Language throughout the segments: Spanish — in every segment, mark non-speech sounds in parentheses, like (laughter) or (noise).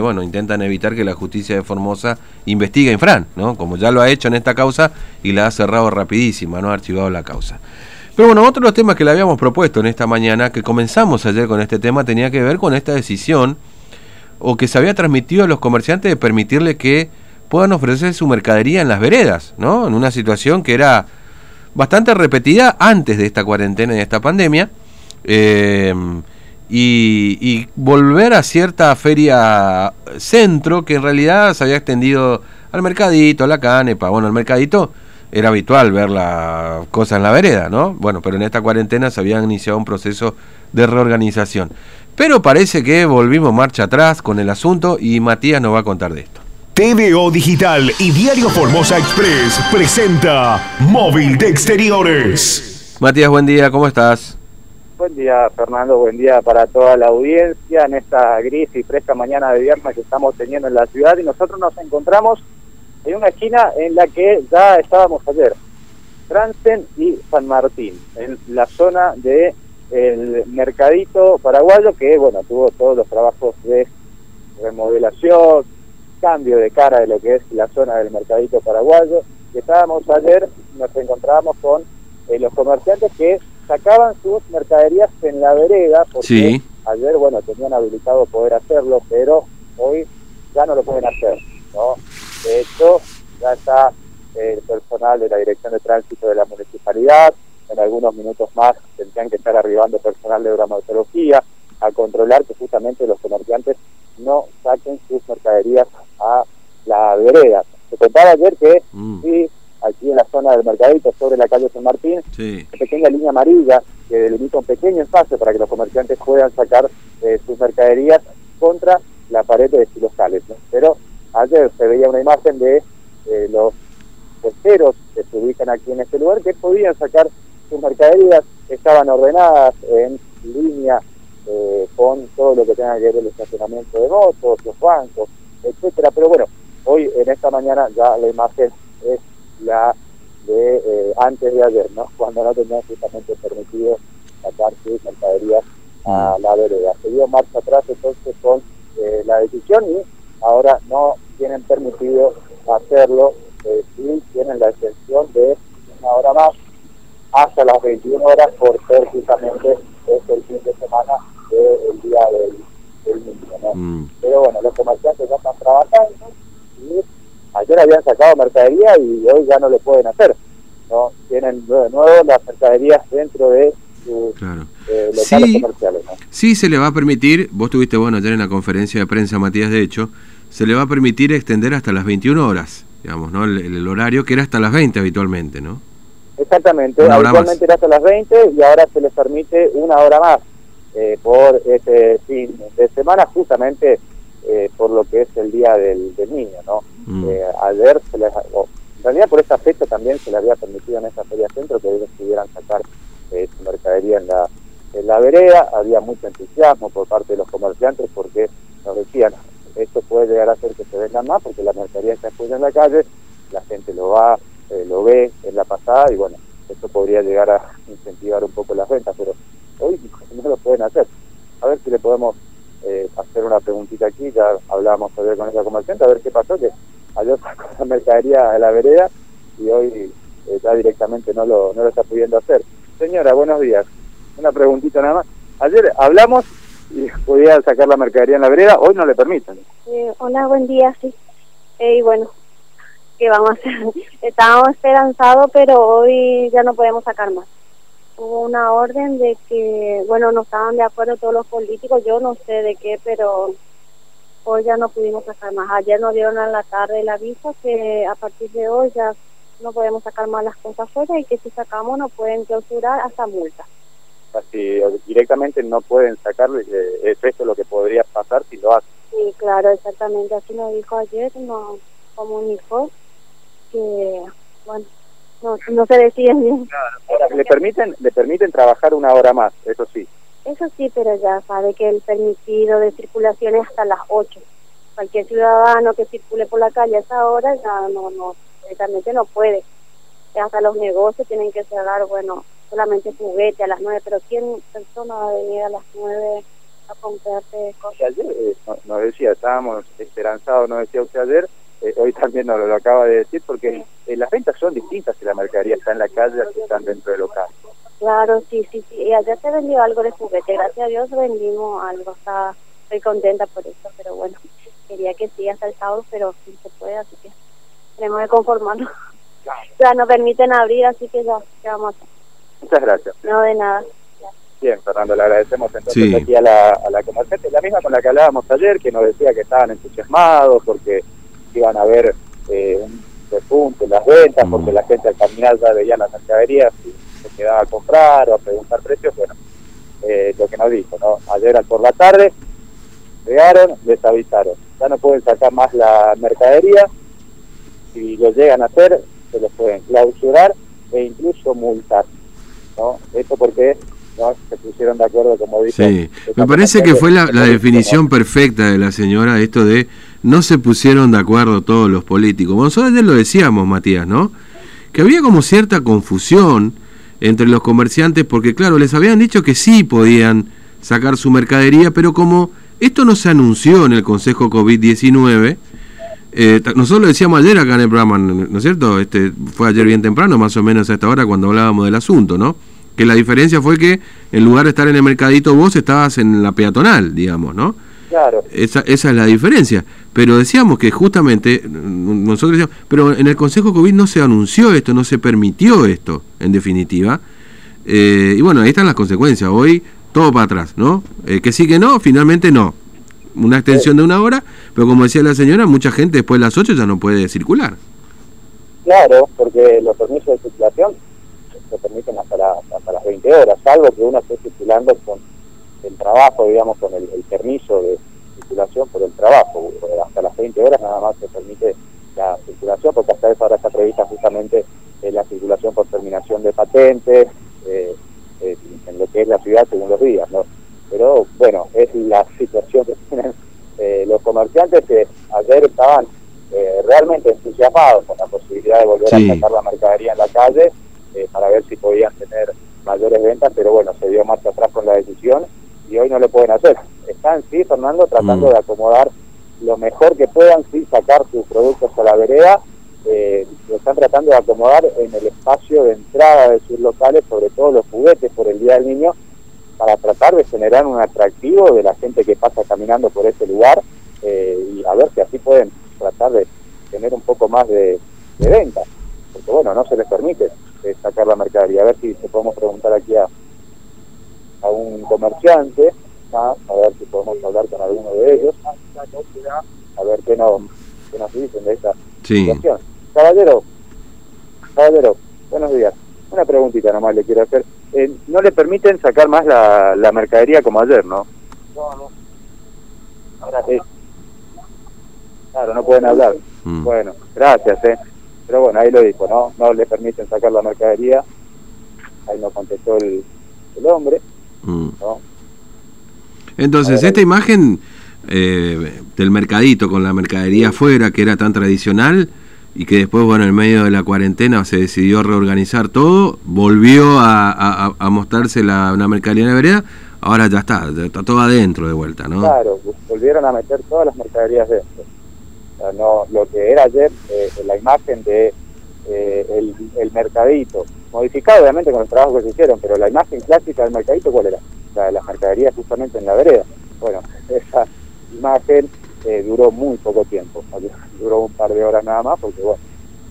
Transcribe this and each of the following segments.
bueno, intentan evitar que la justicia de Formosa investigue a Infran, ¿no? Como ya lo ha hecho en esta causa y la ha cerrado rapidísima, no ha archivado la causa. Pero bueno, otro de los temas que le habíamos propuesto en esta mañana, que comenzamos ayer con este tema, tenía que ver con esta decisión o que se había transmitido a los comerciantes de permitirle que puedan ofrecer su mercadería en las veredas, ¿no? En una situación que era bastante repetida antes de esta cuarentena y de esta pandemia. Eh, y, volver a cierta feria centro que en realidad se había extendido al mercadito, a la canepa. Bueno, el mercadito era habitual ver la cosa en la vereda, ¿no? Bueno, pero en esta cuarentena se había iniciado un proceso de reorganización. Pero parece que volvimos marcha atrás con el asunto y Matías nos va a contar de esto. TVO Digital y Diario Formosa Express presenta Móvil de Exteriores. Matías, buen día, ¿cómo estás? Buen día, Fernando. Buen día para toda la audiencia en esta gris y fresca mañana de viernes que estamos teniendo en la ciudad. Y nosotros nos encontramos en una esquina en la que ya estábamos ayer. Transen y San Martín, en la zona de el mercadito paraguayo que, bueno, tuvo todos los trabajos de remodelación, cambio de cara de lo que es la zona del mercadito paraguayo. Estábamos ayer, nos encontrábamos con eh, los comerciantes que sacaban sus mercaderías en la vereda, porque ayer, bueno, tenían habilitado poder hacerlo, pero hoy ya no lo pueden hacer, ¿no? De hecho, ya está el personal de la Dirección de Tránsito de la Municipalidad, en algunos minutos más tendrían que estar arribando personal de bromatología a controlar que justamente los comerciantes no saquen sus mercaderías a la vereda. Se contaba ayer que mm. sí, zona del mercadito, sobre la calle San Martín, una pequeña línea amarilla que delimita un pequeño espacio para que los comerciantes puedan sacar eh, sus mercaderías contra la pared de locales. Pero ayer se veía una imagen de eh, los puesteros que se ubican aquí en este lugar que podían sacar sus mercaderías, estaban ordenadas en línea eh, con todo lo que tenga que ver el estacionamiento de motos, los bancos, etcétera. Pero bueno, hoy en esta mañana ya la imagen es la de eh, antes de ayer, ¿no? Cuando no tenían justamente permitido sacar sus mercaderías a mm. la vereda. Se dio marcha atrás entonces con eh, la decisión y ahora no tienen permitido hacerlo, eh, tienen la extensión de una hora más hasta las 21 horas por ser justamente es el fin de semana del día del, niño, ¿no? Mm. Pero bueno, los comerciantes ya están trabajando y ayer habían sacado mercadería y hoy ya no lo pueden hacer. no Tienen de nuevo las mercaderías dentro de sus eh, locales comerciales. Sí, se le va a permitir, vos tuviste bueno ayer en la conferencia de prensa, Matías, de hecho, se le va a permitir extender hasta las 21 horas, digamos, ¿no? El, horario que era hasta las 20 habitualmente, ¿no? Exactamente, habitualmente era hasta las 20 y ahora se les permite una hora más eh, por este fin de semana, justamente eh, por lo que es el Día del, Niño, ¿no? Mm. Eh, ayer, se les, en realidad por esta fecha también se le había permitido en esa feria centro que ellos pudieran sacar eh, su mercadería en la, en la vereda, había mucho entusiasmo por parte de los comerciantes porque nos decían, esto puede llegar a hacer que se vendan más porque la mercadería está expuesta en la calle, la gente lo va, lo ve en la pasada y bueno, esto podría llegar a incentivar un poco las ventas, pero hoy (laughs) no lo pueden hacer. A ver si le podemos eh, hacer una preguntita aquí, ya hablábamos ayer con esa comerciante, a ver qué pasó, que ayer sacó la mercadería a la vereda y hoy eh, ya directamente no lo, no lo está pudiendo hacer. Señora, buenos días. Una preguntita nada más. Ayer hablamos y podía sacar la mercadería en la vereda, hoy no le permiten. Eh, hola, buen día, sí. y bueno, ¿qué vamos a hacer? (laughs) Estábamos esperanzados, pero hoy ya no podemos sacar más hubo una orden de que, bueno, no estaban de acuerdo todos los políticos, yo no sé de qué, pero hoy ya no pudimos sacar más. Ayer nos dieron a la tarde el aviso que a partir de hoy ya no podemos sacar más las cosas fuera y que si sacamos no pueden clausurar hasta multa. Así directamente no pueden sacarlo, eh, es esto lo que podría pasar si lo hacen. Sí, claro, exactamente, así nos dijo ayer, nos comunicó que, bueno, no, no se deciden bien. le permiten, le permiten trabajar una hora más, eso sí. Eso sí, pero ya sabe que el permitido de circulación es hasta las 8. Cualquier ciudadano que circule por la calle a esa hora ya no, no, directamente no puede. Hasta los negocios tienen que cerrar, bueno, solamente juguete a las 9, pero ¿quién persona va a venir a las 9 a comprarte cosas. ayer eh, estábamos esperanzados, decía usted ayer, eh, hoy también nos lo acaba de decir, porque eh, las ventas son distintas si la mercadería está en la calle a si están dentro del local. Claro, sí, sí, sí. Y ayer se vendió algo de juguete. Gracias a Dios vendimos algo. Está, estoy contenta por eso, pero bueno, quería que sí hasta el sábado, pero sí se puede, así que tenemos que conformarnos. Ya nos permiten abrir, así que ya, ¿qué vamos a hacer? Muchas gracias. No de nada. Bien, Fernando, le agradecemos entonces Sí. aquí a la, a la comerciante, la misma con la que hablábamos ayer, que nos decía que estaban entusiasmados porque iban a ver eh, un repunte en las ventas, Mm. porque la gente al caminar ya veía las mercaderías y se quedaba a comprar o a preguntar precios. Bueno, eh, lo que nos dijo, ¿no? Ayer al por la tarde llegaron, les avisaron. Ya no pueden sacar más la mercadería. Si lo llegan a hacer, se los pueden clausurar e incluso multar. ¿no? Esto porque no se pusieron de acuerdo, como dice. Sí, me parece que fue la, la definición perfecta de la señora, esto de no se pusieron de acuerdo todos los políticos. Nosotros ayer lo decíamos, Matías, ¿no? Que había como cierta confusión entre los comerciantes, porque claro, les habían dicho que sí podían sacar su mercadería, pero como esto no se anunció en el Consejo COVID-19, eh, nosotros lo decíamos ayer acá en el programa, ¿no es cierto? Este, fue ayer bien temprano, más o menos a esta hora, cuando hablábamos del asunto, ¿no? Que la diferencia fue que en lugar de estar en el mercadito vos estabas en la peatonal, digamos, ¿no? Claro, Esa, esa es la diferencia. Pero decíamos que justamente, nosotros decíamos, pero en el Consejo COVID no se anunció esto, no se permitió esto, en definitiva. Eh, y bueno, ahí están las consecuencias. Hoy todo para atrás, ¿no? Eh, que sí que no, finalmente no. Una extensión de una hora, pero como decía la señora, mucha gente después de las 8 ya no puede circular. claro, porque los permisos de circulación se permiten hasta, la- hasta las 20 horas, salvo que uno esté circulando con el trabajo, digamos, con el, el permiso de circulación por el trabajo. Hasta las 20 horas nada más se permite la circulación, porque hasta esa hora está prevista justamente eh, la circulación por terminación de patentes, eh, eh, en lo que es la ciudad según los días, ¿no? Pero bueno, es la situación que tienen eh, los comerciantes que ayer estaban eh, realmente entusiasmados con la posibilidad de volver Sí. a sacar la mercadería en la calle eh, para ver si podían tener pero bueno, se dio marcha atrás con la decisión y hoy no lo pueden hacer. Están, sí, Fernando, tratando Mm. de acomodar lo mejor que puedan, sí, sacar sus productos a la vereda, eh, lo están tratando de acomodar en el espacio de entrada de sus locales, sobre todo los juguetes por el Día del Niño, para tratar de generar un atractivo de la gente que pasa caminando por ese lugar eh, y a ver si así pueden tratar de tener un poco más de, de venta. Porque bueno, no se les permite eh, sacar la mercadería. A ver si se podemos preguntar aquí a, a un comerciante, ¿ah? a ver si podemos hablar con alguno de ellos, a ver qué nos, qué nos dicen de esta Sí. situación. Caballero, caballero, buenos días. Una preguntita nomás le quiero hacer. Eh, no le permiten sacar más la, la mercadería como ayer, ¿no? No, no. Ahora sí. Claro, no pueden hablar. Mm. Bueno, gracias, ¿eh? Pero bueno, ahí lo dijo, ¿no? No le permiten sacar la mercadería. Ahí nos contestó el, el hombre, Mm. ¿no? Entonces, esta imagen eh, del mercadito con la mercadería afuera, que era tan tradicional, y que después, bueno, en medio de la cuarentena se decidió reorganizar todo, volvió a, a- a mostrarse la, una mercadería en la vereda, ahora ya está, ya está todo adentro de vuelta, ¿no? Claro, volvieron a meter todas las mercaderías dentro. No, lo que era ayer, eh, la imagen de eh, el, el mercadito, modificado obviamente con los trabajos que se hicieron, pero la imagen clásica del mercadito, ¿cuál era? La de las mercaderías justamente en la vereda. Bueno, (laughs) esa imagen eh, duró muy poco tiempo, (laughs) duró un par de horas nada más, porque bueno,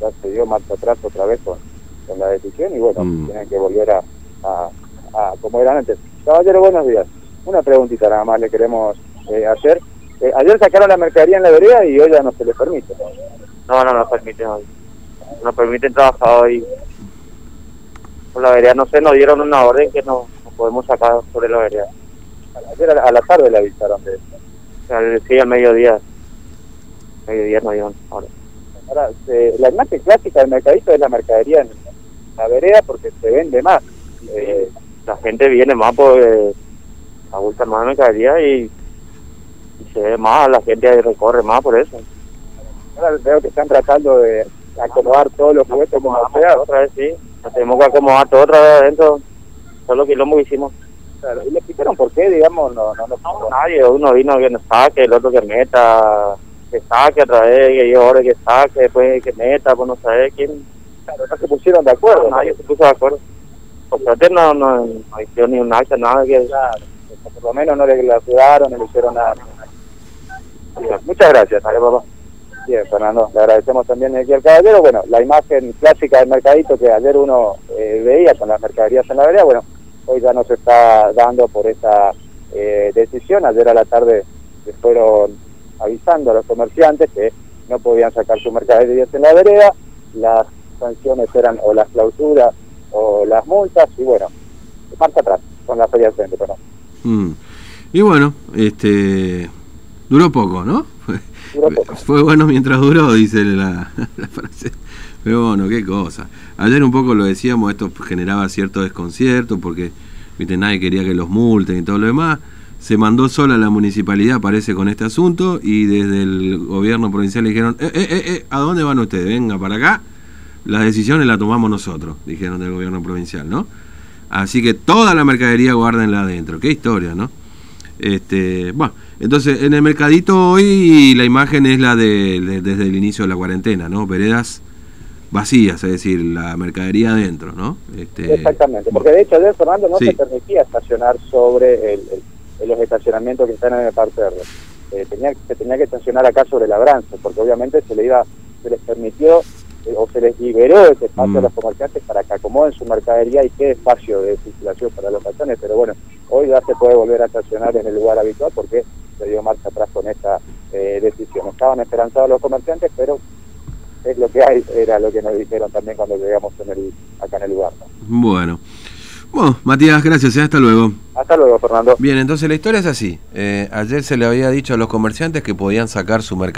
ya se dio marcha atrás otra vez con, con la decisión y bueno, Mm. tienen que volver a, a, a como eran antes. Caballero, buenos días. Una preguntita nada más le queremos eh, hacer. Eh, ayer sacaron la mercadería en la vereda y hoy ya no se les permite. No, no nos permiten hoy. No permiten trabajar hoy. Por la vereda, no sé, nos dieron una orden que no, no podemos sacar sobre la vereda. Ayer a la, a la tarde le avisaron de eso. Sí, al mediodía. Mediodía nos dieron ahora. Ahora, se- la imagen clásica del mercadito es la mercadería en la vereda porque se vende más. Eh, La gente viene más porque abultan más mercadería y, y se ve más, la gente recorre más por eso. ahora veo que están tratando de acomodar todos los juguetes como sea. Otra vez sí, tenemos que acomodar todo otra vez adentro. Solo quilombo que hicimos. Claro, ¿Y le explicaron por qué, digamos? No, no, no, No, nadie, uno vino que nos saque, el otro que meta, que saque otra vez, que yo ahora que saque, después que meta, pues no sabe quién. claro, no se pusieron de acuerdo. nadie se puso de acuerdo. Por suerte no, no, no hicieron ni un acta, nada que... Claro, por lo menos no le ayudaron, no le hicieron nada. Muchas gracias. Dale, papá. Bien, Fernando, le agradecemos también aquí al caballero. Bueno, la imagen clásica del mercadito que ayer uno eh, veía con las mercaderías en la vereda, bueno, hoy ya no se está dando por esta eh, decisión. Ayer a la tarde se fueron avisando a los comerciantes que no podían sacar sus mercaderías en la vereda. Las sanciones eran o las clausuras o las multas y bueno, marcha atrás con la feria del frente, perdón. Mm. Y bueno, este duró poco, ¿no? Duró poco. Fue bueno mientras duró, dice la, la frase. Pero bueno, qué cosa. Ayer un poco lo decíamos, esto generaba cierto desconcierto porque viste nadie quería que los multen y todo lo demás. Se mandó sola la municipalidad, parece, con este asunto y desde el gobierno provincial le dijeron, eh, eh, eh, eh, ¿a dónde van ustedes? Venga para acá. Las decisiones las tomamos nosotros, dijeron del gobierno provincial, ¿no? Así que toda la mercadería guárdenla adentro. Qué historia, ¿no? Este, bueno, entonces en el mercadito hoy la imagen es la de, de- desde el inicio de la cuarentena, ¿no? Veredas vacías, es decir, la mercadería adentro, ¿no? Este, Exactamente, porque de hecho ayer Fernando no Sí. se permitía estacionar sobre el, los estacionamientos que están en el parterre. Eh, tenía, se tenía que estacionar acá sobre el Abrance, porque obviamente se le iba, se les permitió o se les liberó ese espacio Mm. a los comerciantes para que acomoden su mercadería y quede espacio de circulación para los patrones, pero bueno, hoy ya se puede volver a estacionar en el lugar habitual porque se dio marcha atrás con esta eh, decisión. Estaban esperanzados los comerciantes, pero es lo que hay, era lo que nos dijeron también cuando llegamos en el, acá en el lugar. ¿no? Bueno. Bueno, Matías, gracias, ¿eh? hasta luego. Hasta luego, Fernando. Bien, entonces la historia es así. Eh, ayer se le había dicho a los comerciantes que podían sacar su mercadería.